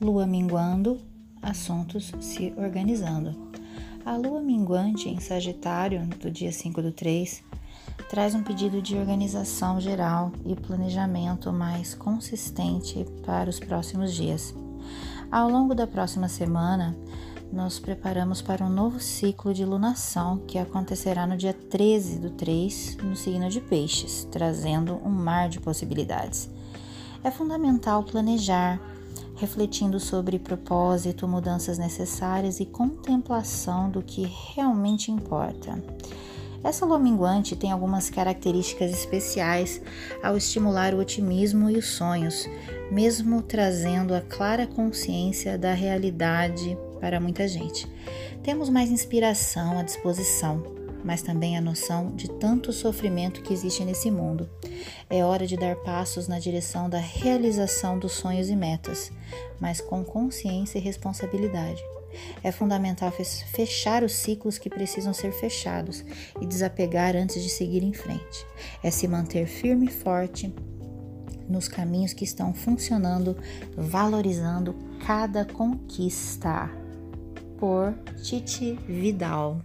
lua minguando, assuntos se organizando. A lua minguante em Sagitário, do dia 5 do 3, traz um pedido de organização geral e planejamento mais consistente para os próximos dias. Ao longo da próxima semana, nos preparamos para um novo ciclo de lunação que acontecerá no dia 13 do 3, no signo de Peixes, trazendo um mar de possibilidades. É fundamental planejar, refletindo sobre propósito, mudanças necessárias e contemplação do que realmente importa. Essa lua minguante tem algumas características especiais ao estimular o otimismo e os sonhos, mesmo trazendo a clara consciência da realidade para muita gente. Temos mais inspiração à disposição, mas também a noção de tanto sofrimento que existe nesse mundo. É hora de dar passos na direção da realização dos sonhos e metas, mas com consciência e responsabilidade. É fundamental fechar os ciclos que precisam ser fechados e desapegar antes de seguir em frente. É se manter firme e forte nos caminhos que estão funcionando, valorizando cada conquista. Por Titi Vidal.